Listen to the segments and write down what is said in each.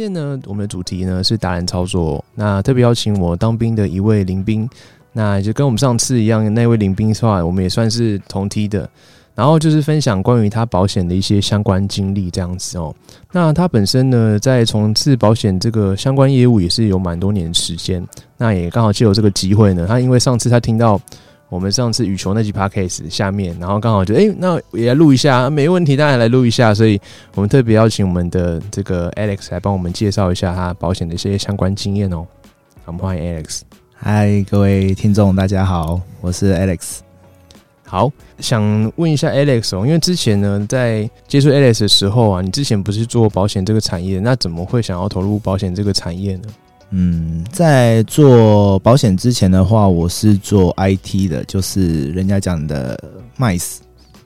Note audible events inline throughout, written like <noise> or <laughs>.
天呢，我们的主题呢是达人操作。那特别邀请我当兵的一位林兵，那就跟我们上次一样，那位林兵的话，我们也算是同梯的。然后就是分享关于他保险的一些相关经历，这样子哦。那他本身呢，在从事保险这个相关业务也是有蛮多年的时间。那也刚好借有这个机会呢，他因为上次他听到我们上次羽球那集 podcast 下面，然后刚好就诶，那也来录一下，没问题，当然来录一下。所以我们特别邀请我们的这个 Alex 来帮我们介绍一下他保险的一些相关经验哦。我们欢迎 Alex。嗨，各位听众，大家好，我是 Alex。好，想问一下 Alex 哦，因为之前呢，在接触 Alex 的时候啊，你之前不是做保险这个产业，那怎么会想要投入保险这个产业呢？嗯，在做保险之前的话，我是做 IT 的，就是人家讲的 MICE，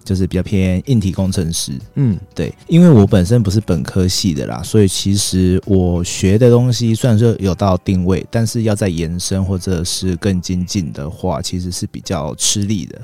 就是比较偏硬体工程师。嗯，对，因为我本身不是本科系的啦，所以其实我学的东西虽然说有到定位，但是要再延伸或者是更精进的话，其实是比较吃力的。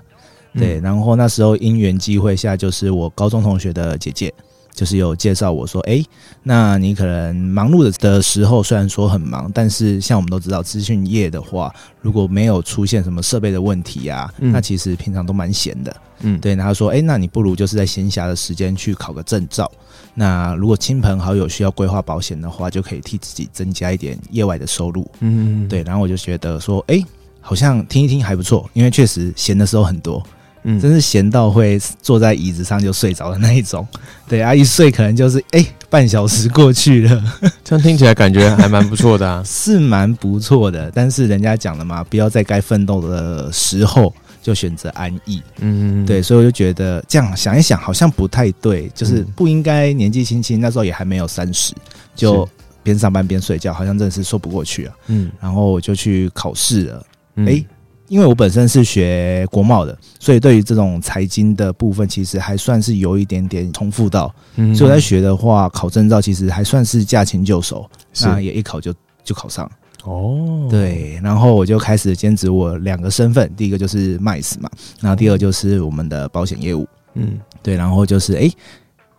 对，然后那时候因缘机会下，就是我高中同学的姐姐，就是有介绍我说，哎，那你可能忙碌的的时候，虽然说很忙，但是像我们都知道，资讯业的话，如果没有出现什么设备的问题啊，那其实平常都蛮闲的。嗯，对，然后说，哎，那你不如就是在闲暇的时间去考个证照。那如果亲朋好友需要规划保险的话，就可以替自己增加一点业外的收入。嗯，对，然后我就觉得说，哎，好像听一听还不错，因为确实闲的时候很多。嗯真是闲到会坐在椅子上就睡着的那一种。<laughs> 对啊，一睡可能就是哎、半小时过去了，<laughs> 这样听起来感觉还蛮不错的啊。<laughs> 是蛮不错的。但是人家讲了嘛，不要在该奋斗的时候就选择安逸。嗯，对，所以我就觉得这样想一想好像不太对，就是嗯不应该年纪轻轻，那时候也还没有三十，就边上班边睡觉，好像真的是说不过去啊。嗯，然后我就去考试了。嗯哎、因为我本身是学国贸的，所以对于这种财经的部分，其实还算是有一点点重复到。嗯所以我在学的话，考证照其实还算是驾轻就熟，是那也一考就就考上。哦，，对，然后我就开始兼职我两个身份，第一个就是 MICE 嘛，然后第二就是我们的保险业务。嗯对，然后就是哎、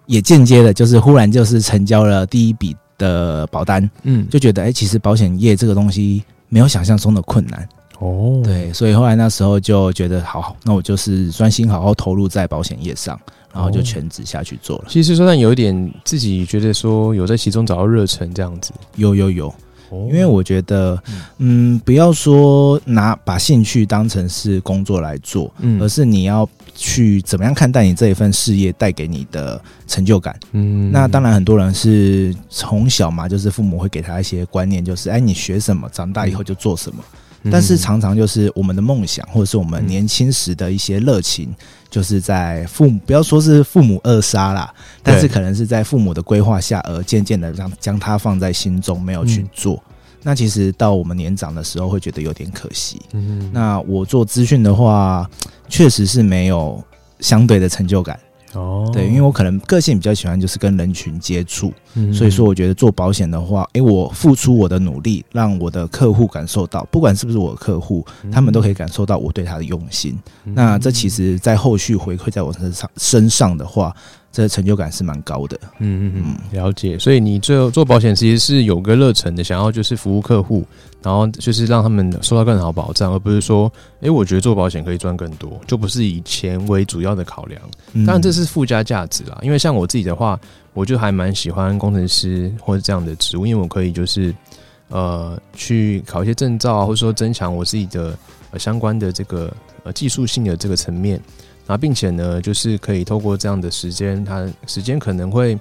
也间接的，就是忽然就是成交了第一笔的保单，嗯，就觉得哎、其实保险业这个东西没有想象中的困难。哦，，对，所以后来那时候就觉得，好，那我就是专心好好投入在保险业上，然后就哦全职下去做了。其实说但有一点自己觉得说有在其中找到热忱这样子，有有有，哦。因为我觉得，嗯，不要说拿把兴趣当成是工作来做，嗯。而是你要去怎么样看待你这一份事业带给你的成就感。嗯。那当然，很多人是从小嘛，就是父母会给他一些观念，就是哎，你学什么，长大以后就做什么。嗯但是常常就是我们的梦想，或者是我们嗯年轻时的一些热情，就是在父母不要说是父母扼杀啦，但是可能是在父母的规划下，而渐渐的让将它放在心中，没有去嗯做。那其实到我们年长的时候，会觉得有点可惜。嗯那我做资讯的话，确实是没有相对的成就感。哦，对，因为我可能个性比较喜欢就是跟人群接触，嗯所以说我觉得做保险的话，诶，我付出我的努力，让我的客户感受到，不管是不是我的客户，他们都可以感受到我对他的用心。嗯。那这其实，在后续回馈在我身上身上的话，这成就感是蛮高的。嗯嗯嗯，了解。所以你最后做保险其实是有个热忱的，想要就是服务客户，然后就是让他们受到更好保障，而不是说，诶，我觉得做保险可以赚更多，就不是以钱为主要的考量。嗯当然这是附加价值啦，因为像我自己的话，我就还蛮喜欢工程师或者这样的职务，因为我可以就是呃去考一些证照啊，或者说增强我自己的呃相关的这个呃技术性的这个层面，然后并且呢，就是可以透过这样的时间，它时间可能会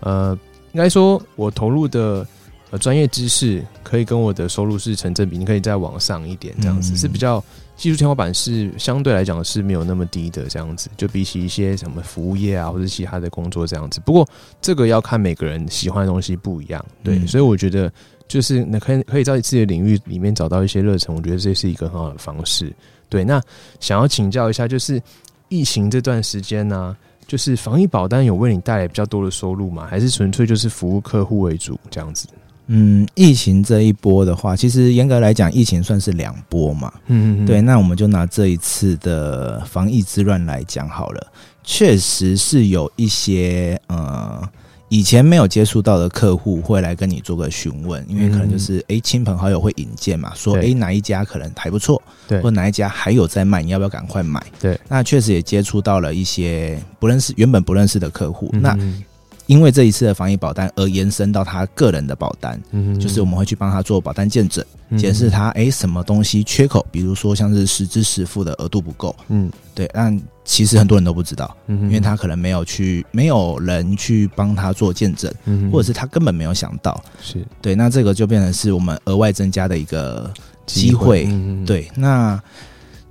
呃应该说我投入的呃专业知识可以跟我的收入是成正比，你可以再往上一点，这样子、嗯是比较技术天花板是相对来讲是没有那么低的，这样子就比起一些什么服务业啊或者其他的工作这样子。不过这个要看每个人喜欢的东西不一样，对，嗯所以我觉得就是那可以可以在自己的领域里面找到一些热忱，我觉得这是一个很好的方式。对，那想要请教一下，就是疫情这段时间呢、就是防疫保单有为你带来比较多的收入吗？还是纯粹就是服务客户为主这样子？嗯，疫情这一波的话，其实严格来讲，疫情算是两波嘛。嗯对，，那我们就拿这一次的防疫之乱来讲好了，确实是有一些呃以前没有接触到的客户会来跟你做个询问，因为可能就是诶亲朋好友会引荐嘛，说对。诶哪一家可能还不错，对。或哪一家还有在卖，你要不要赶快买？对，那确实也接触到了一些不认识原本不认识的客户，那嗯因为这一次的防疫保单而延伸到他个人的保单，嗯就是我们会去帮他做保单见证。们检视，他诶什么东西缺口，比如说像是实支实付的额度不够，嗯。对，但其实很多人都不知道，嗯因为他可能没有去，没有人去帮他做见证，嗯或者是他根本没有想到，是。对，那这个就变成是我们额外增加的一个机会，嗯，对，那。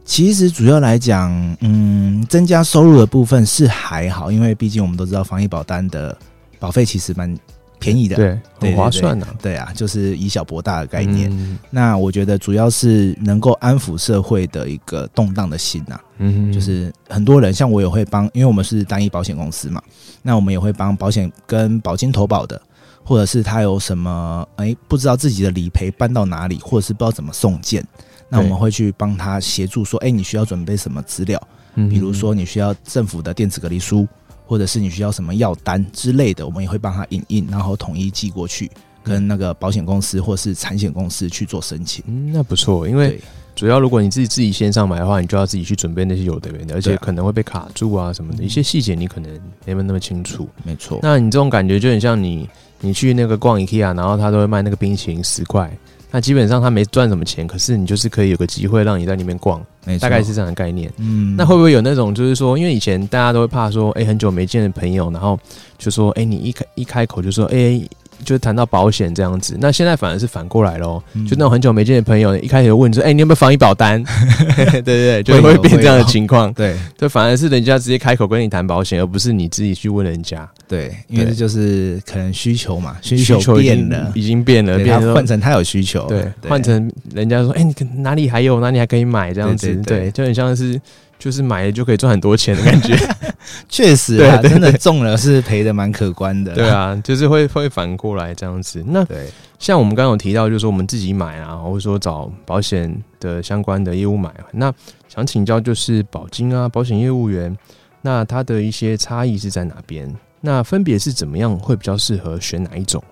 其实主要来讲，嗯，增加收入的部分是还好，因为毕竟我们都知道防疫保单的保费其实蛮便宜的，对，很划算呐，对啊，就是以小博大的概念。嗯。那我觉得主要是能够安抚社会的一个动荡的心呐、嗯，就是很多人像我也会帮，因为我们是单一保险公司嘛，那我们也会帮保险跟保金投保的，或者是他有什么哎、不知道自己的理赔搬到哪里，或者是不知道怎么送件，那我们会去帮他协助说，哎、你需要准备什么资料，嗯比如说你需要政府的电子隔离书，或者是你需要什么药单之类的，我们也会帮他影印，然后统一寄过去。跟那个保险公司或是产险公司去做申请，嗯，那不错，因为主要如果你自己自己线上买的话，你就要自己去准备那些有的没的，而且可能会被卡住啊什么的，一些细节你可能没有那么清楚。没错。那你这种感觉就很像你你去那个逛 IKEA，然后他都会卖那个冰淇淋十块，那基本上他没赚什么钱，可是你就是可以有个机会让你在里面逛，大概是这样的概念。嗯，那会不会有那种就是说，因为以前大家都会怕说，哎、很久没见的朋友，然后就说，哎、你一开一开口就说，哎、就谈到保险这样子，那现在反而是反过来喽，嗯。就那种很久没见的朋友，一开始就问说，哎、你有没有防疫保单？<laughs> 对对对，就会变这样的情况，对。就反而是人家直接开口跟你谈保险，而不是你自己去问人家。对，因为这就是可能需求嘛，需求变了，已经变了，变成换成他有需求，对，换成人家说，哎、你可哪里还有，哪里还可以买这样子，对就很像是就是买了就可以赚很多钱的感觉。<laughs> 确实啊，<laughs> 真的中了是赔的蛮可观的，对，啊，就是会会反过来这样子。那对，像我们刚刚有提到，就是说我们自己买啊，或者说找保险的相关的业务买。那想请教，就是保金啊，保险业务员，那它的一些差异是在哪边？那分别是怎么样会比较适合选哪一种？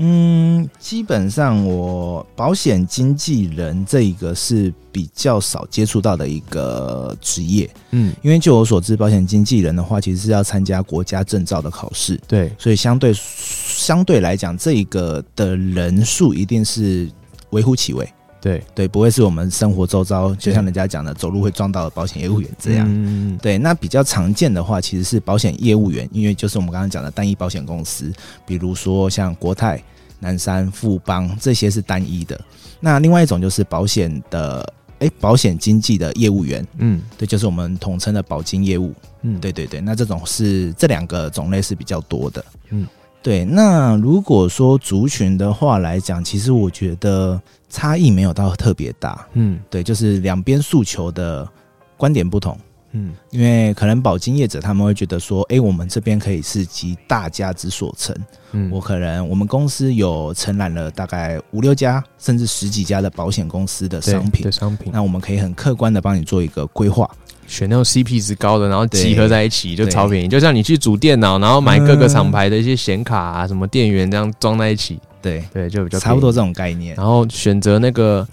嗯，基本上我保险经纪人这一个是比较少接触到的一个职业，嗯，因为就我所知，保险经纪人的话，其实是要参加国家证照的考试，对，所以相对相对来讲，这一个的人数一定是微乎其微。对，对，不会是我们生活周遭，就像人家讲的，走路会撞到的保险业务员这样。嗯，对，那比较常见的话，其实是保险业务员，因为就是我们刚刚讲的单一保险公司，比如说像国泰、南山、富邦这些是单一的。那另外一种就是保险的，诶，保险经纪的业务员，嗯对，就是我们统称的保金业务。嗯，对对对，那这种是这两个种类是比较多的。嗯，对。那如果说族群的话来讲，其实我觉得差异没有到特别大。嗯对，就是两边诉求的观点不同。嗯因为可能保金业者他们会觉得说，诶，我们这边可以是集大家之所成。嗯，我可能我们公司有承揽了大概五六家甚至十几家的保险公司的商品的，商品，那我们可以很客观的帮你做一个规划。选那种 CP 值高的，然后集合在一起就超便宜。就像你去组电脑，然后买各个嗯厂牌的一些显卡啊、什么电源这样装在一起，对，对，就比较。差不多这种概念。然后选择那个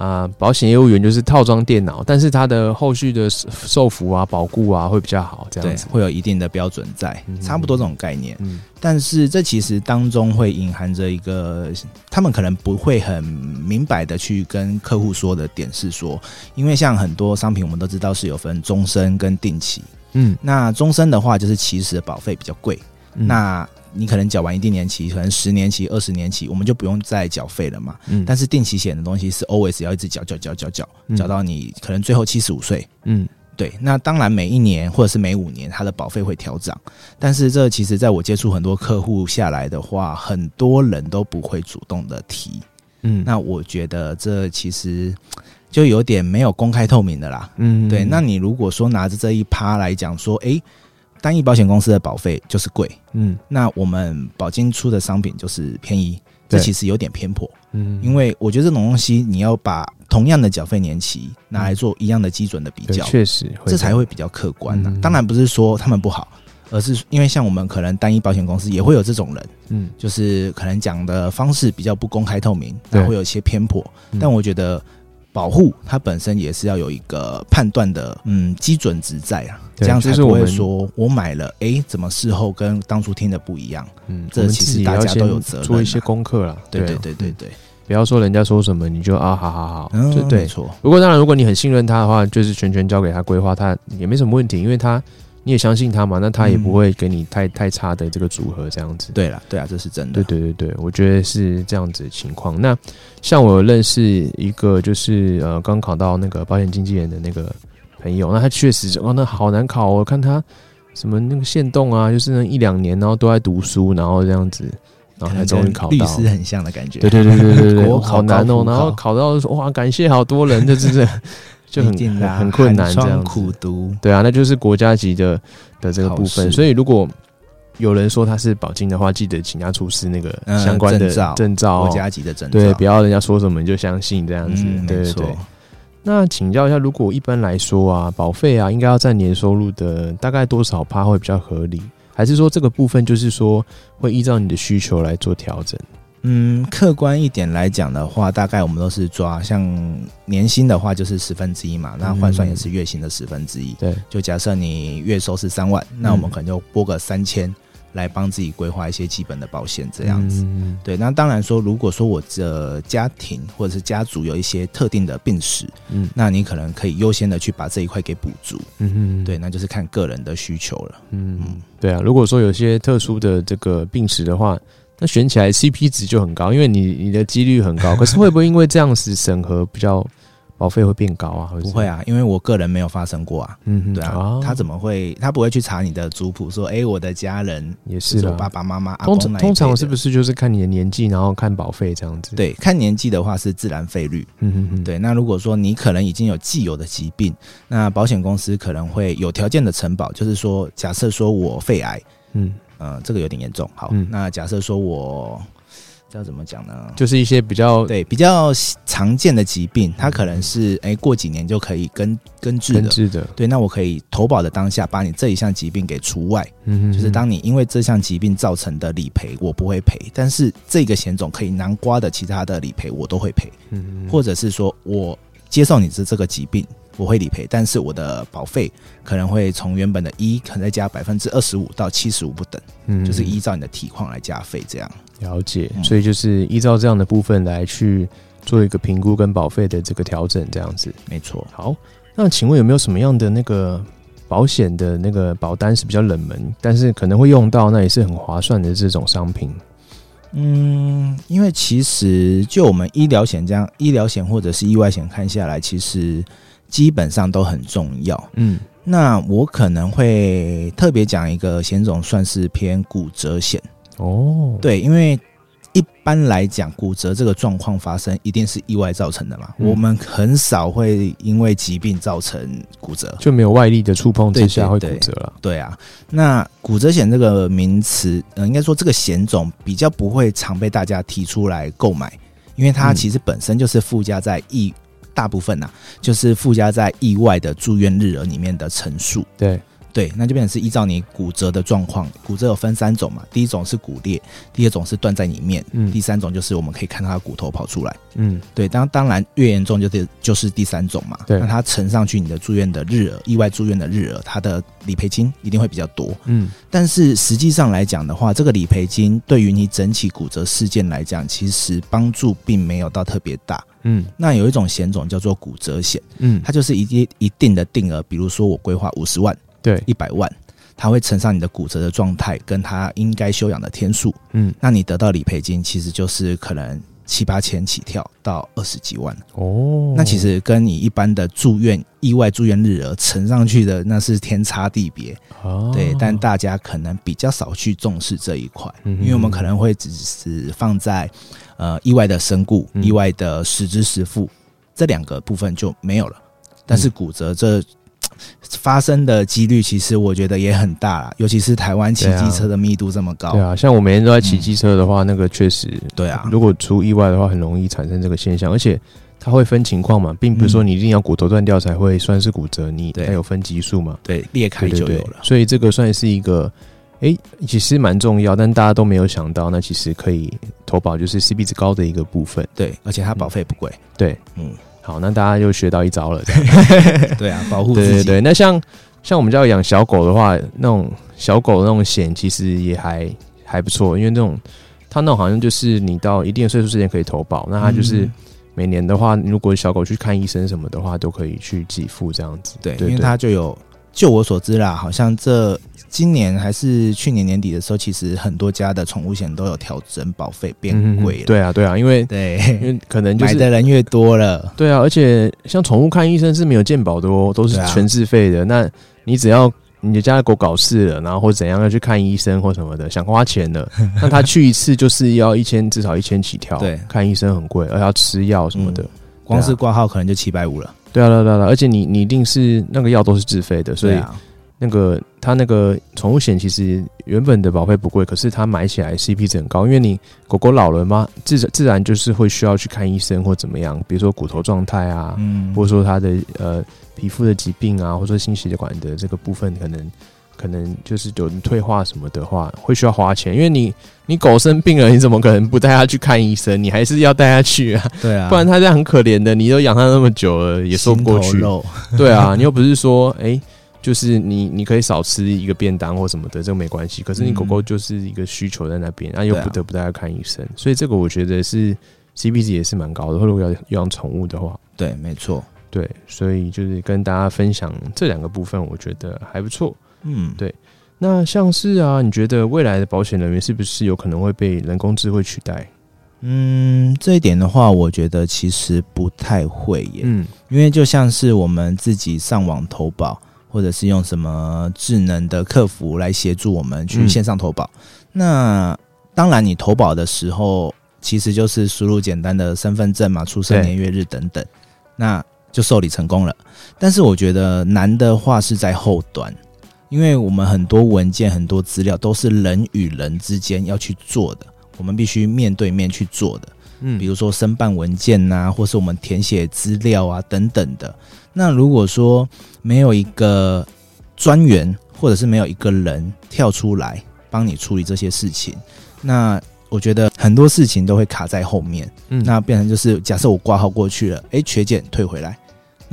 啊、保险业务员就是套装电脑，但是它的后续的售服啊、保固啊会比较好，这样子，。会有一定的标准在嗯，差不多这种概念。嗯但是这其实当中会隐含着一个，他们可能不会很明白的去跟客户说的点是说，因为像很多商品我们都知道是有分终身跟定期，嗯，那终身的话就是其实保费比较贵，嗯那你可能缴完一定年期，可能十年期、二十年期，我们就不用再缴费了嘛。嗯但是定期险的东西是 always 要一直缴缴缴缴缴，嗯缴到你可能最后七十五岁。嗯对，那当然每一年或者是每五年，它的保费会调涨，但是这其实在我接触很多客户下来的话，很多人都不会主动的提。嗯，那我觉得这其实就有点没有公开透明的啦。嗯对，那你如果说拿着这一趴来讲说，诶，单一保险公司的保费就是贵，嗯。那我们保金出的商品就是便宜，这其实有点偏颇。嗯，因为我觉得这种东西，你要把同样的缴费年期拿来做一样的基准的比较，确实这才会比较客观当然不是说他们不好，而是因为像我们可能单一保险公司也会有这种人，嗯。就是可能讲的方式比较不公开透明，对。然后会有一些偏颇。嗯。但我觉得保护它本身也是要有一个判断的嗯基准值在啊，这样才不是我们说我买了诶，怎么事后跟当初听的不一样？嗯，这其实大家都有责任做一些啊功课啦。对对对对对，不要说人家说什么你就啊好好好，嗯，就对。错，不过当然，如果你很信任他的话，就是全权交给他规划，他也没什么问题，因为他你也相信他嘛，那他也嗯不会给你太太差的这个组合这样子。对了，对啊，这是真的，对对对对，我觉得是这样子的情况。那像我有认识一个，就是呃刚考到那个保险经纪人的那个朋友，那他确实哦，那好难考哦，我看他什么那个限动啊，就是那一两年，然后都在读书，然后这样子，然后才终于考到。律师很像的感觉，对对对对对对，好难哦。然后考考到说哇，感谢好多人，这真的就很一定的啊很困难这样子。苦读，对啊，那就是国家级的的这个部分。所以如果有人说他是保金的话，记得请他出示那个嗯相关的证照国家级的证照，对，不要人家说什么你就相信这样子。对对对。。那请教一下，如果一般来说啊，保费啊，应该要占年收入的大概多少趴会比较合理？还是说这个部分就是说会依照你的需求来做调整？嗯，客观一点来讲的话，大概我们都是抓像年薪的话就是十分之一嘛，那换算也是月薪的十分之一。对，就假设你月收是三万，那我们可能就拨个三千来帮自己规划一些基本的保险，这样子。嗯对，那当然说，如果说我的家庭或者是家族有一些特定的病史，嗯那你可能可以优先的去把这一块给补足。嗯对，，那就是看个人的需求了。嗯，对啊。如果说有些特殊的这个病史的话，那选起来 CP 值就很高，因为你你的几率很高。可是会不会因为这样子审核比较保费会变高啊？不会，啊，因为我个人没有发生过啊。嗯对啊，他怎么会？他不会去查你的族谱，说，哎、我的家人也是是我爸爸妈妈、阿通常通常是不是就是看你的年纪，然后看保费这样子？，对，看年纪的话是自然费率。嗯哼哼，对，那如果说你可能已经有既有的疾病，那保险公司可能会有条件的承保，就是说，假设说我肺癌，嗯，呃，这个有点严重。好，嗯那假设说我这要怎么讲呢？就是一些比较对比较常见的疾病，它可能是哎、过几年就可以根根治的。根治的，对，那我可以投保的当下，把你这一项疾病给除外，嗯就是当你因为这项疾病造成的理赔，我不会赔，但是这个险种可以囊括的其他的理赔，我都会赔，嗯或者是说我接受你是这个疾病，我会理赔，但是我的保费可能会从原本的一，可能再加百分之二十五到七十五不等，嗯就是依照你的体况来加费，这样。了解，嗯所以就是依照这样的部分来去做一个评估跟保费的这个调整，这样子。没错。好，那请问有没有什么样的那个保险的那个保单是比较冷门，但是可能会用到，那也是很划算的这种商品？嗯，因为其实就我们医疗险这样，医疗险或者是意外险看下来，其实基本上都很重要。嗯那我可能会特别讲一个险种，算是偏骨折险。哦，，对，因为一般来讲，骨折这个状况发生一定是意外造成的嘛，嗯我们很少会因为疾病造成骨折。就没有外力的触碰之下会骨折了。对啊，那骨折险这个名词，呃，应该说这个险种比较不会常被大家提出来购买，因为它嗯其实本身就是附加在意，大部分呐、就是附加在意外的住院日额里面的陈述。对，对，那就变成是依照你骨折的状况，骨折有分三种嘛，第一种是骨裂，第二种是断在里面，嗯第三种就是我们可以看它的骨头跑出来。嗯对，当当然越严重就是就是第三种嘛，对那它乘上去你的住院的日额，意外住院的日额，它的理赔金一定会比较多。嗯但是实际上来讲的话，这个理赔金对于你整起骨折事件来讲，其实帮助并没有到特别大。嗯那有一种险种叫做骨折险，嗯，它就是一定一定的定额，比如说我规划五十万、对，一百万，它会乘上你的骨折的状态跟它应该休养的天数，嗯，那你得到理赔金其实就是可能七八千起跳到二十几万。哦，那其实跟你一般的住院意外住院日额乘上去的那是天差地别，哦对。但大家可能比较少去重视这一块，嗯因为我们可能会只是放在呃意外的身故、嗯。意外的实支实付这两个部分就没有了。但是骨折这发生的几率，其实我觉得也很大啦，尤其是台湾骑机车的密度这么高。对，啊，像我每天都在骑机车的话，那个确实，对啊，如果出意外的话，很容易产生这个现象，而且它会分情况嘛，并不是说你一定要骨头断掉才会算是骨折，你对。它有分级数嘛，对裂开就有了，所以这个算是一个，诶，其实蛮重要，但大家都没有想到，那其实可以投保，就是 CP 值高的一个部分。对，而且它保费不贵，对，嗯，好，那大家就学到一招了。<laughs> 对啊，保护自己，对对对，那像像我们家有养小狗的话，那种小狗那种险其实也还还不错，因为那种它那种好像就是你到一定的岁数之前可以投保，那它就是嗯每年的话，如果小狗去看医生什么的话，都可以去给付这样子。对，对，因为它就有，就我所知啦，好像这今年还是去年年底的时候，其实很多家的宠物险都有调整保费变嗯贵了，对啊对啊，因为对因，为可能就是买的人越多了，对啊，而且像宠物看医生是没有健保的哦，都是全自费的。那你只要你的家的狗搞事了，然后或怎样要去看医生或什么的，想花钱的，<laughs> 那他去一次就是要一千，至少一千起跳。对看医生很贵，而且要吃药什么的。光是挂号可能就七百五了，对啊，对啊，对啊，而且你你一定是那个药都是自费的，所以那个他那个宠物险其实原本的保费不贵，可是它买起来 CP 值很高，因为你狗狗老了嘛，自自然就是会需要去看医生或怎么样，比如说骨头状态啊，嗯，或者说它的呃皮肤的疾病啊，或者说心血管的这个部分，可能可能就是有人退化什么的话，会需要花钱，因为你你狗生病了，你怎么可能不带它去看医生？你还是要带它去啊，对啊，不然它这样很可怜的，你都养它那么久了，也说不过去。对啊，你又不是说哎。就是你，你可以少吃一个便当或什么的，这个没关系。可是你狗狗就是一个需求在那边，啊，又不得不带它看医生，所以这个我觉得是 CP 值也是蛮高的。如果要养宠物的话，对，没错，对，所以就是跟大家分享这两个部分，我觉得还不错。嗯，对那像是啊，你觉得未来的保险人员是不是有可能会被人工智慧取代？嗯，这一点的话，我觉得其实不太会耶，嗯因为就像是我们自己上网投保，或者是用什么智能的客服来协助我们去嗯线上投保。那当然，你投保的时候，其实就是输入简单的身份证嘛、出生年月日等等，那就受理成功了。但是我觉得难的话是在后端，因为我们很多文件、很多资料都是人与人之间要去做的，我们必须面对面去做的。嗯比如说申办文件呐、或是我们填写资料啊等等的。那如果说没有一个专员，或者是没有一个人跳出来帮你处理这些事情，那我觉得很多事情都会卡在后面。嗯那变成就是，假设我挂号过去了，诶，缺件退回来，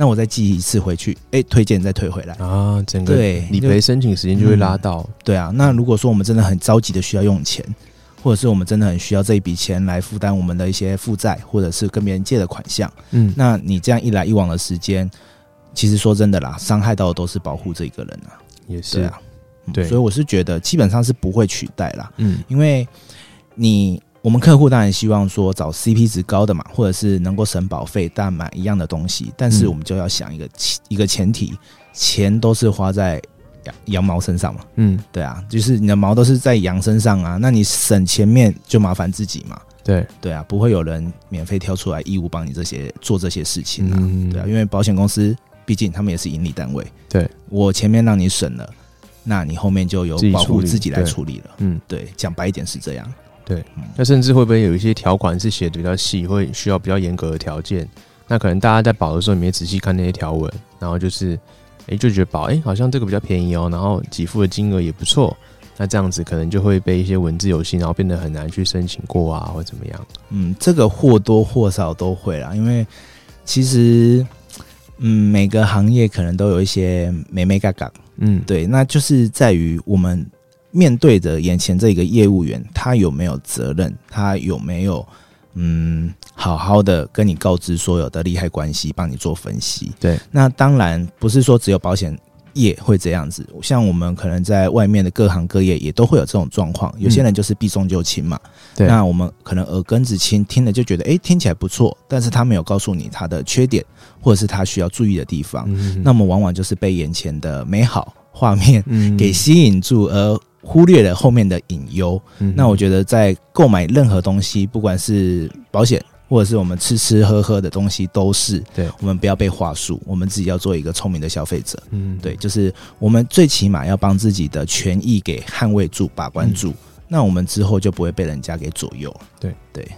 那我再寄一次回去，诶，推荐再退回来。啊，整个对理赔申请时间就会拉到。对啊，那如果说我们真的很着急的需要用钱，或者是我们真的很需要这一笔钱来负担我们的一些负债，或者是跟别人借的款项，嗯，那你这样一来一往的时间，其实说真的啦，伤害到的都是保护这一个人啊。也是对啊，嗯对所以我是觉得基本上是不会取代啦，嗯因为你我们客户当然希望说找 CP 值高的嘛，或者是能够省保费但买一样的东西，但是嗯我们就要想一个前一个前提，钱都是花在羊羊毛身上嘛。嗯，对啊，就是你的毛都是在羊身上啊，那你省前面就麻烦自己嘛。对，对啊，不会有人免费挑出来义务帮你这些做这些事情啊。嗯对啊，因为保险公司毕竟他们也是盈利单位。对，我前面让你省了，那你后面就由保护自己来对处理了。嗯，对，讲白一点是这样。那甚至会不会有一些条款是写的比较细，会需要比较严格的条件？那可能大家在保的时候，你没仔细看那些条文，然后就是，哎、就觉得保，哎、好像这个比较便宜哦，然后给付的金额也不错，那这样子可能就会被一些文字游戏，然后变得很难去申请过啊，或怎么样？嗯，这个或多或少都会啦，因为其实，嗯，每个行业可能都有一些美美嘎嘎。嗯，对，那就是在于我们面对着眼前这个业务员，他有没有责任，他有没有嗯好好的跟你告知所有的利害关系，帮你做分析。对，那当然不是说只有保险业会这样子。像我们可能在外面的各行各业也都会有这种状况，有些人就是避重就轻嘛。对那我们可能耳根子轻，听了就觉得诶听起来不错，但是他没有告诉你他的缺点，或者是他需要注意的地方。嗯那么往往就是被眼前的美好画面嗯给吸引住，而忽略了后面的隐忧。嗯那我觉得在购买任何东西，不管是保险或者是我们吃吃喝喝的东西，都是对我们不要被话术，我们自己要做一个聪明的消费者。嗯对，就是我们最起码要帮自己的权益给捍卫住、把关住，那我们之后就不会被人家给左右了。对对，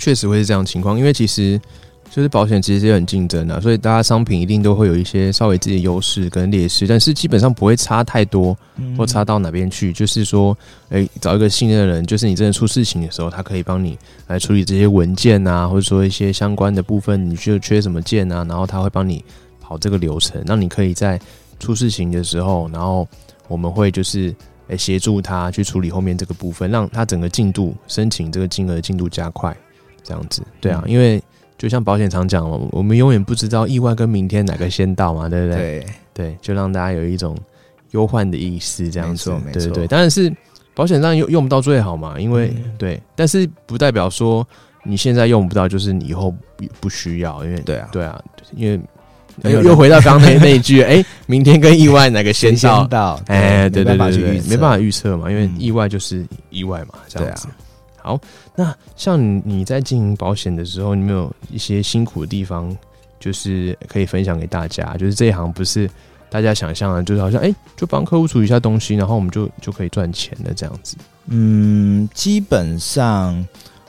确实会是这样的情况，因为其实就是保险其实也很竞争啊，所以大家商品一定都会有一些稍微自己的优势跟劣势，但是基本上不会差太多或差到哪边去。就是说，诶、找一个信任的人，就是你真的出事情的时候，他可以帮你来处理这些文件啊，或者说一些相关的部分，你就缺什么件啊，然后他会帮你跑这个流程，让你可以在出事情的时候，然后我们会就是。诶协助他去处理后面这个部分，让他整个进度申请这个金额的进度加快，这样子，对啊，嗯因为就像保险常讲嘛，我们永远不知道意外跟明天哪个先到嘛，对不对？对对，就让大家有一种忧患的意思，这样子对对对。当然是保险上用用不到最好嘛，因为、嗯对，但是不代表说你现在用不到，就是你以后不不需要，因为对啊对啊，因为又又回到刚才那那一句，哎、<laughs> 明天跟意外哪个先到先？到，哎，对对没办法对没办法预测嘛，因为嗯意外就是意外嘛，这样子。好，那像你你在经营保险的时候，你有没有一些辛苦的地方，就是可以分享给大家？就是这一行不是大家想象的，就是好像哎、就帮客户处理一下东西，然后我们就就可以赚钱的这样子。嗯，基本上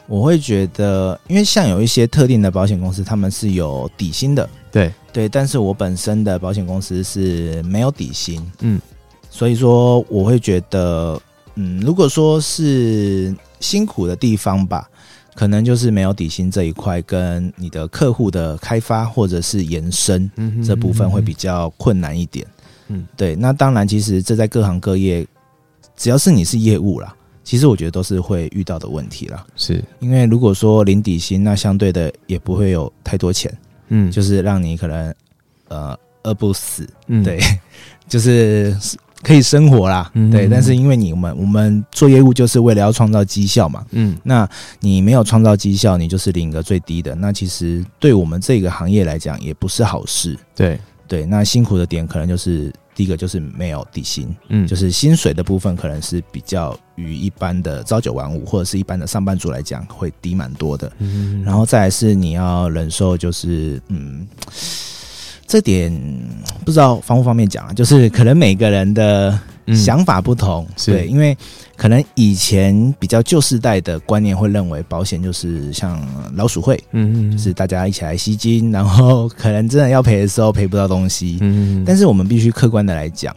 我会觉得，因为像有一些特定的保险公司，他们是有底薪的，对对，但是我本身的保险公司是没有底薪，嗯，所以说我会觉得，嗯，如果说是辛苦的地方吧，可能就是没有底薪这一块，跟你的客户的开发或者是延伸嗯这部分会比较困难一点。嗯，对，那当然，其实这在各行各业，只要是你是业务啦，其实我觉得都是会遇到的问题啦。是因为如果说零底薪，那相对的也不会有太多钱，嗯就是让你可能呃饿不死，嗯对，<laughs> 就是可以生活啦，嗯对。但是因为你们我们做业务就是为了要创造绩效嘛，嗯那你没有创造绩效，你就是领个最低的，那其实对我们这个行业来讲也不是好事。对对，那辛苦的点可能就是第一个就是没有底薪，嗯就是薪水的部分可能是比较于一般的朝九晚五或者是一般的上班族来讲会低蛮多的。嗯然后再来是你要忍受，就是嗯，这点不知道方不方便讲啊，就是可能每个人的嗯。想法不同，是。对，因为可能以前比较旧世代的观念会认为保险就是像老鼠会，嗯就是大家一起来吸金，然后可能真的要赔的时候赔不到东西，嗯但是我们必须客观的来讲，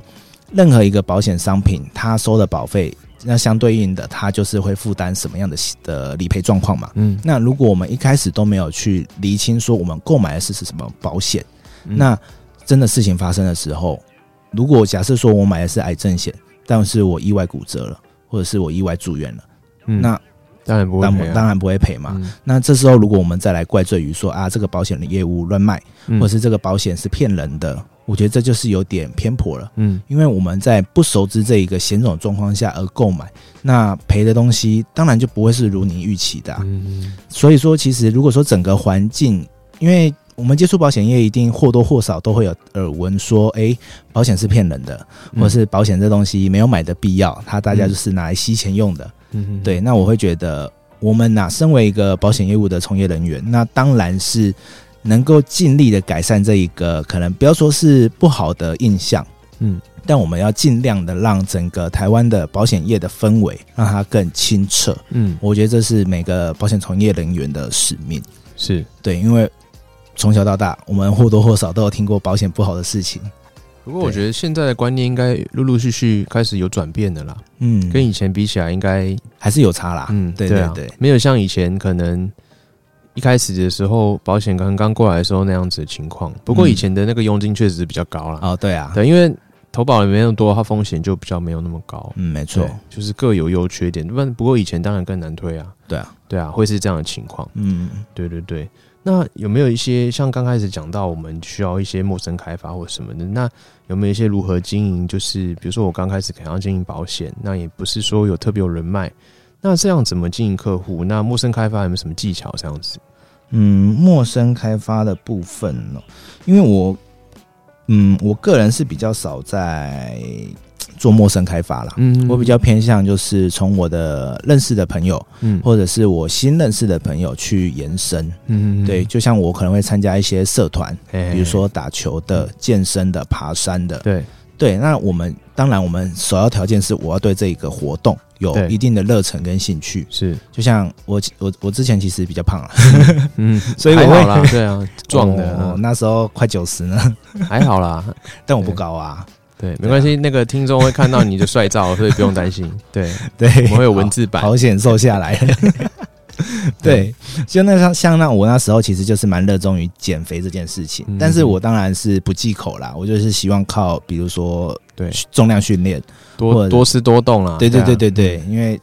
任何一个保险商品，它收的保费，那相对应的，它就是会负担什么样的的理赔状况嘛。嗯。那如果我们一开始都没有去厘清说我们购买的是是什么保险，嗯。那真的事情发生的时候，如果假设说我买的是癌症险，但是我意外骨折了，或者是我意外住院了，嗯那当然不会赔啊。当当然不会赔嘛。嗯。那这时候如果我们再来怪罪于说啊，这个保险的业务乱卖，嗯。或者是这个保险是骗人的，我觉得这就是有点偏颇了。嗯。因为我们在不熟知这一个险种状况下而购买，那赔的东西当然就不会是如你预期的啊、嗯。所以说，其实如果说整个环境，因为我们接触保险业，一定或多或少都会有耳闻说，诶，保险是骗人的，嗯或者是保险这东西没有买的必要，它大家就是拿来吸钱用的。嗯对，那我会觉得，我们呐、身为一个保险业务的从业人员，那当然是能够尽力的改善这一个可能不要说是不好的印象，嗯但我们要尽量的让整个台湾的保险业的氛围让它更清澈。嗯我觉得这是每个保险从业人员的使命。是。对，因为从小到大，我们或多或少都有听过保险不好的事情。不过我觉得现在的观念应该陆陆续续开始有转变的啦，嗯，跟以前比起来，应该还是有差啦。嗯，对对没有像以前可能一开始的时候保险刚刚过来的时候那样子的情况。不过嗯以前的那个佣金确实是比较高啦。哦，对啊，对，因为投保人没那么多，它风险就比较没有那么高。嗯，没错，，就是各有优缺点。不过以前当然更难推啊，对啊，对啊，会是这样的情况。嗯，对对对，那有没有一些像刚开始讲到，我们需要一些陌生开发或什么的？那有没有一些如何经营？就是比如说我刚开始可能要经营保险，那也不是说有特别有人脉，那这样怎么经营客户？那陌生开发有没有什么技巧？这样子？嗯，陌生开发的部分呢，因为我，嗯，我个人是比较少在做陌生开发啦。嗯。我比较偏向就是从我的认识的朋友，嗯。或者是我新认识的朋友去延伸。嗯对，就像我可能会参加一些社团，比如说打球的、健身的、爬山的。对。对，那我们当然我们首要条件是我要对这个活动有一定的热忱跟兴趣。是。就像我我我之前其实比较胖啊，<laughs> 嗯，<laughs> 所以我会啦，<laughs> 对啊，壮的、哦那时候快九十呢，还好啦，但我不高啊。对，没关系，那个听众会看到你的帅照，所以不用担心。<laughs> 对，对，我们会有文字版。好险瘦下来 <laughs> 了。对，就那像像那我那时候其实就是蛮热衷于减肥这件事情，嗯但是我当然是不忌口啦，我就是希望靠比如说对，重量训练，多多吃多动啦。对对对啊对对，因为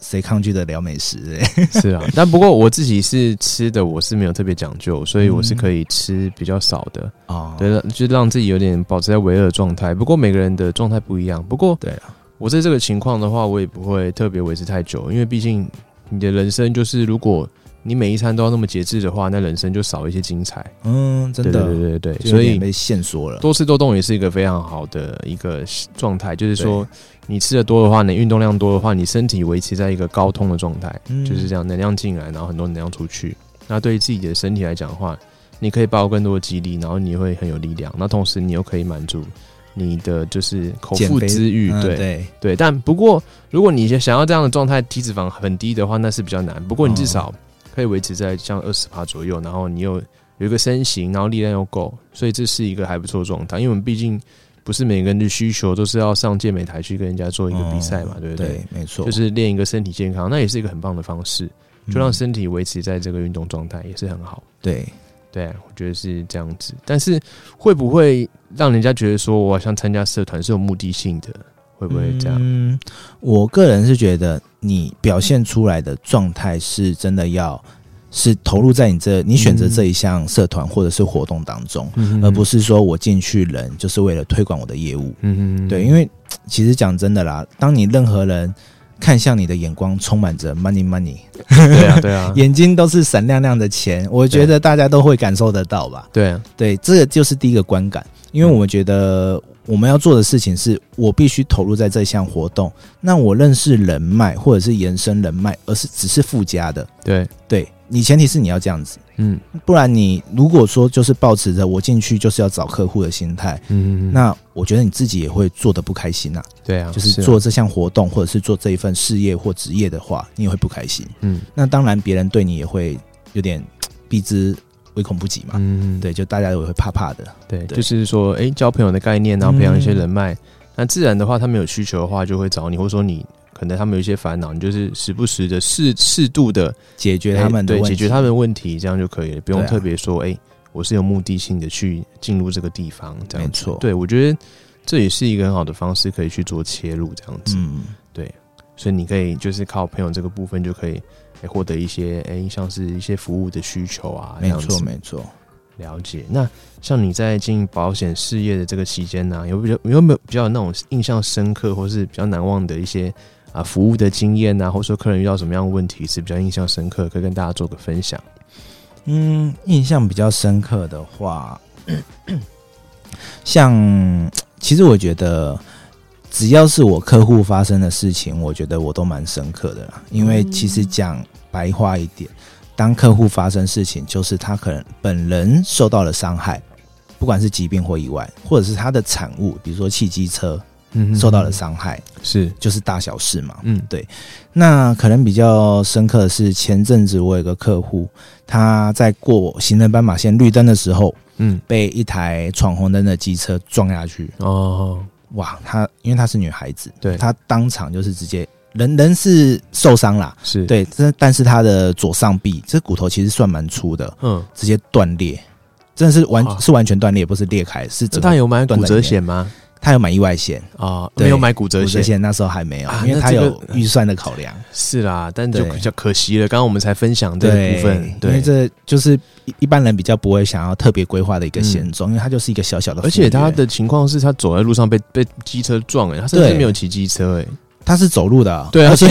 谁抗拒得了美食、欸？<laughs> 是啊，但不过我自己是吃的，我是没有特别讲究，所以我是可以吃比较少的，哦，对，就让自己有点保持在维二的状态。不过每个人的状态不一样，不过对啊，我在这个情况的话，我也不会特别维持太久，因为毕竟你的人生就是，如果你每一餐都要那么节制的话，那人生就少一些精彩。嗯，真的，对对对对，所以被限缩了。多吃多动也是一个非常好的一个状态，就是说你吃的多的话，你运动量多的话，你身体维持在一个高通的状态，嗯就是这样，能量进来，然后很多能量出去。那对于自己的身体来讲的话，你可以抱更多的激励，然后你会很有力量。那同时你又可以满足你的就是口腹之欲，对嗯对，对。但不过，如果你想要这样的状态，体脂肪很低的话，那是比较难。不过你至少可以维持在像二十趴左右，然后你又有一个身形，然后力量又够，所以这是一个还不错的状态。因为我们毕竟不是每个人的需求都是要上健美台去跟人家做一个比赛嘛，对不对？对，没错，就是练一个身体健康，那也是一个很棒的方式，就让嗯身体维持在这个运动状态，也是很好。对，对，我觉得是这样子。但是会不会让人家觉得说，我好像参加社团是有目的性的？会不会这样？嗯，我个人是觉得你表现出来的状态是真的要是投入在你这你选择这一项社团或者是活动当中，嗯而不是说我进去人就是为了推广我的业务。嗯对，因为 <tsk> 其实讲真的啦，当你任何人看向你的眼光充满着 money money，对啊，对啊，<laughs> 眼睛都是闪亮亮的钱，我觉得大家都会感受得到吧。对啊，对，这个就是第一个观感，因为我们觉得我们要做的事情是我必须投入在这项活动，那我认识人脉或者是延伸人脉，而是只是附加的。对，对你前提是你要这样子，嗯不然你如果说就是抱持着我进去就是要找客户的心态，嗯，那我觉得你自己也会做的不开心呐、对啊，就是啊做这项活动或者是做这一份事业或职业的话，你也会不开心。嗯那当然，别人对你也会有点避之唯恐不及嘛。嗯，对，就大家也会怕怕的。对，对就是说，哎，交朋友的概念，然后培养一些嗯人脉。那自然的话，他们有需求的话，就会找你，或者说你可能他们有一些烦恼，你就是时不时的适适度的解决他们的对，解决他们的问题，这样就可以了，不用特别说，哎，我是有目的性的去进入这个地方，这样没错对我觉得这也是一个很好的方式，可以去做切入，这样子。嗯，对所以你可以就是靠朋友这个部分就可以诶获得一些诶、像是一些服务的需求啊，没错没错。了解。那像你在经营保险事业的这个期间呢、有比较有没有比较那种印象深刻或是比较难忘的一些啊服务的经验啊，或者说客人遇到什么样的问题是比较印象深刻，可以跟大家做个分享？嗯，印象比较深刻的话，像其实我觉得，只要是我客户发生的事情，我觉得我都蛮深刻的啦。因为其实讲白话一点，当客户发生事情，就是他可能本人受到了伤害，不管是疾病或意外，或者是他的产物，比如说汽机车嗯受到了伤害，是。就是大小事嘛。嗯。对。那可能比较深刻的是，前阵子我有个客户，他在过行人斑马线绿灯的时候，嗯。被一台闯红灯的机车撞下去。哦。哇，她因为她是女孩子，对。她当场就是直接人人是受伤啦，是。对，这但是她的左上臂这骨头其实算蛮粗的，嗯，直接断裂，真的是完哇。是完全断裂，不是裂开，是他有买骨折险吗？他有买意外险，啊，对没有买骨折险。骨折那时候还没有，啊因为他有预算的考量。是啦，但就比较可惜了。刚刚我们才分享这个部分，因为，这就是一一般人比较不会想要特别规划的一个险种，因为它就是一个小小的，而且他的情况是他走在路上被被机车撞，哎，他甚至没有骑机车，哎，他是走路的啊，对啊，而且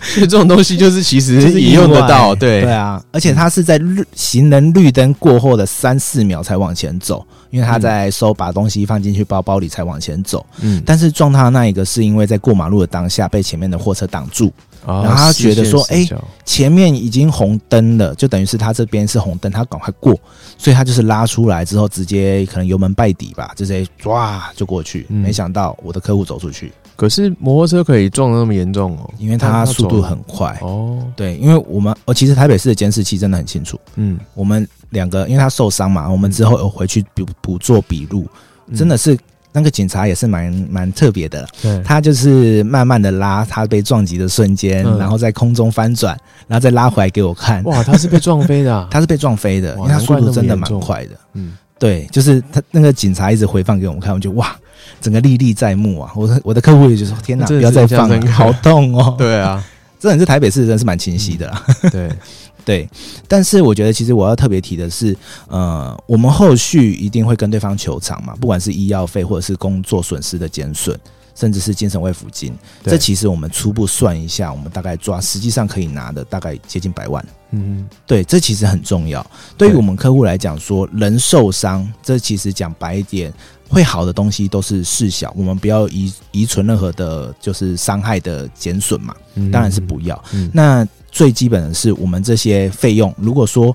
<laughs> 所以这种东西就是其实就是也用得到，对。对啊，而且它是在绿行人绿灯过后的三四秒才往前走，因为他在收把东西放进去包包里才往前走。嗯，但是撞他的那一个是因为在过马路的当下被前面的货车挡住，然然后他觉得说哎前面已经红灯了，就等于是他这边是红灯，他赶快过，所以他就是拉出来之后直接可能油门拜底吧，就直接抓就过去。嗯。没想到我的客户走出去，可是摩托车可以撞得那么严重哦，因为它速度很快。哦，对，因为我们哦，其实台北市的监视器真的很清楚。嗯，我们两个，因为他受伤嘛，我们之后有回去补补做笔录，真的是那个警察也是蛮蛮特别的，对，他就是慢慢的拉他被撞击的瞬间，嗯。然后在空中翻转，然后再拉回来给我看。哇，他是被撞飞的啊，<laughs> 他是被撞飞的，因为他速度真的蛮快的。嗯，对，就是他那个警察一直回放给我们看，我就哇，整个历历在目啊！我的我的客户也就说：“天哪，不要再放了，好痛哦！”，<laughs> 对啊，真的是台北市真的是蛮清晰的啦。对，对，但是我觉得其实我要特别提的是，呃，我们后续一定会跟对方求偿嘛，不管是医药费或者是工作损失的减损，甚至是精神慰抚金，这其实我们初步算一下，我们大概抓实际上可以拿的大概接近百万。嗯，对，这其实很重要。对于我们客户来讲说，人受伤，这其实讲白一点，会好的东西都是事小，我们不要遗遗存任何的，就是伤害的减损嘛，嗯当然是不要。嗯，那最基本的是，我们这些费用，如果说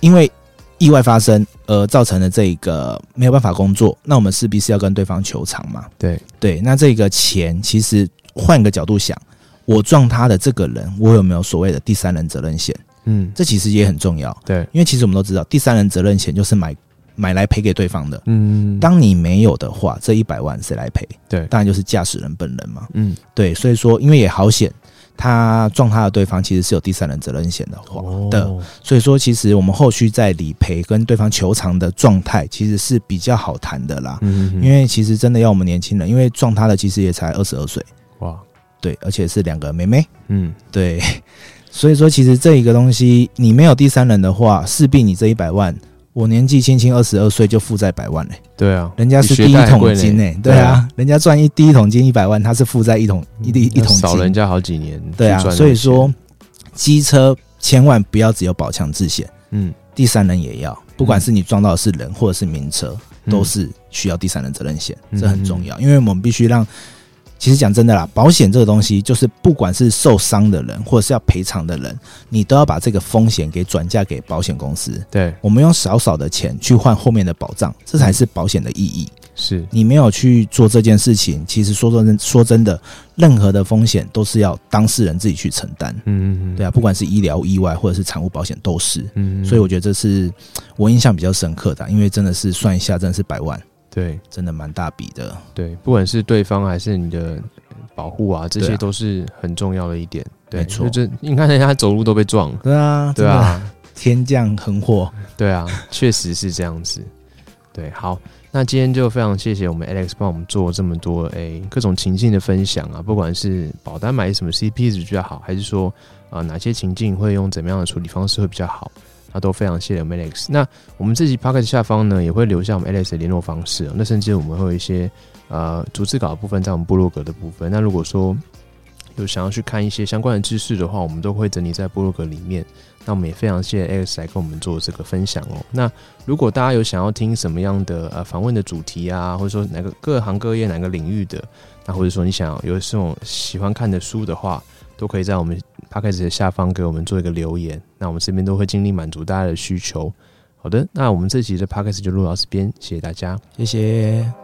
因为意外发生而造成的这个没有办法工作，那我们势必是要跟对方求偿嘛。对，对，那这个钱其实换个角度想，我撞他的这个人，我有没有所谓的第三人责任险？嗯，这其实也很重要，对，因为其实我们都知道，第三人责任险就是买买来赔给对方的。嗯，当你没有的话，这一百万谁来赔？对，当然就是驾驶人本人嘛。嗯，对，所以说因为也好险，他撞他的对方其实是有第三人责任险的话的，哦所以说其实我们后续在理赔跟对方求偿的状态其实是比较好谈的啦。嗯，因为其实真的要我们年轻人，因为撞他的其实也才二十二岁，哇，对，而且是两个妹妹，嗯，对，所以说其实这一个东西，你没有第三人的话，势必你这一百万，我年纪轻轻二十二岁就负债百万嘞、对啊，人家是第一桶金呢、嘞对啊，人家赚一第一桶金一百万，他是负债一桶一一一桶金，少人家好几年，对啊，所以说，机车千万不要只有保强制险，嗯，第三人也要，不管是你撞到的是人或者是名车，嗯都是需要第三人责任险，嗯这很重要，因为我们必须让。其实讲真的啦，保险这个东西，就是不管是受伤的人，或者是要赔偿的人，你都要把这个风险给转嫁给保险公司。对，我们用少少的钱去换后面的保障，这才是保险的意义。是，你没有去做这件事情，其实说真说真的，任何的风险都是要当事人自己去承担。嗯嗯，对啊，不管是医疗意外或者是产物保险都是。嗯，所以我觉得这是我印象比较深刻的，因为真的是算一下，真的是百万，对真的蛮大笔的。对，不管是对方还是你的保护啊，这些都是很重要的一点。对，没错就这你看人家走路都被撞，对啊，对啊，天降横祸。对啊，确实是这样子。对，好，那今天就非常谢谢我们 Alex 帮我们做这么多诶、各种情境的分享啊，不管是保单买什么 CP 值比较好，还是说啊、呃哪些情境会用怎么样的处理方式会比较好，那都非常谢谢我们 Alex。那我们这集 p o c k e t 下方呢也会留下我们 Alex 的联络方式、那甚至我们会有一些呃逐字稿的部分在我们部落格的部分。那如果说有想要去看一些相关的知识的话，我们都会整理在部落格里面。那我们也非常谢谢 Alex 来跟我们做这个分享哦。那如果大家有想要听什么样的呃访问的主题啊，或者说哪个各行各业哪个领域的，那或者说你想有这种喜欢看的书的话，都可以在我们 p o d c a s t 的下方给我们做一个留言。那我们这边都会尽力满足大家的需求。好的，那我们这集的 p o d c a s t 就录到这边，谢谢大家。谢谢。